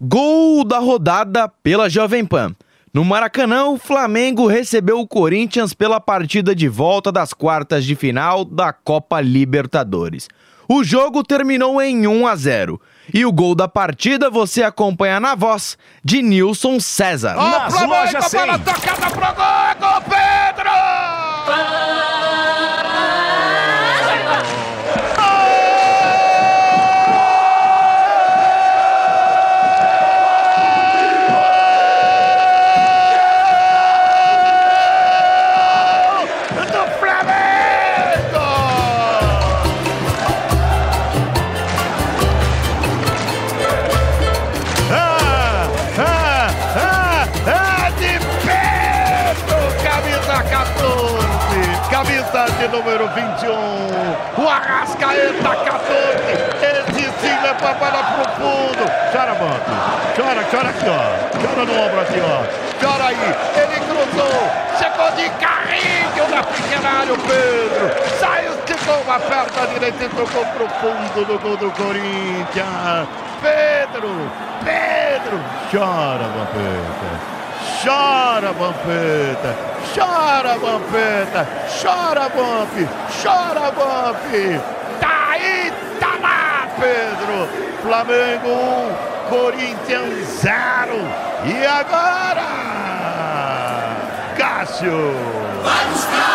Gol da rodada pela Jovem Pan. No Maracanã, o Flamengo recebeu o Corinthians pela partida de volta das quartas de final da Copa Libertadores. O jogo terminou em 1 a 0 e o gol da partida você acompanha na voz de Nilson César. Oh, Nas Flamengo, lojas 100. bola tocada pro gol, camisa de número 21. O Arrascaeta 14. Esse sim leva a bola pro fundo. Chora, Banco. Chora, chora aqui, ó. Chora no ombro aqui, ó. Chora aí. Ele cruzou. Chegou de carrinho na pequena área, o Pedro. Saiu, esticou uma perna direita e tocou pro fundo do gol do Corinthians. Pedro, Pedro. Chora, Vampeta. Chora, Vampeta. Chora, Vampeta. Chora, Vamp. Chora, Vamp. Tá aí, tá lá, Pedro. Flamengo 1, Corinthians 0. E agora? Cássio. Vai buscar!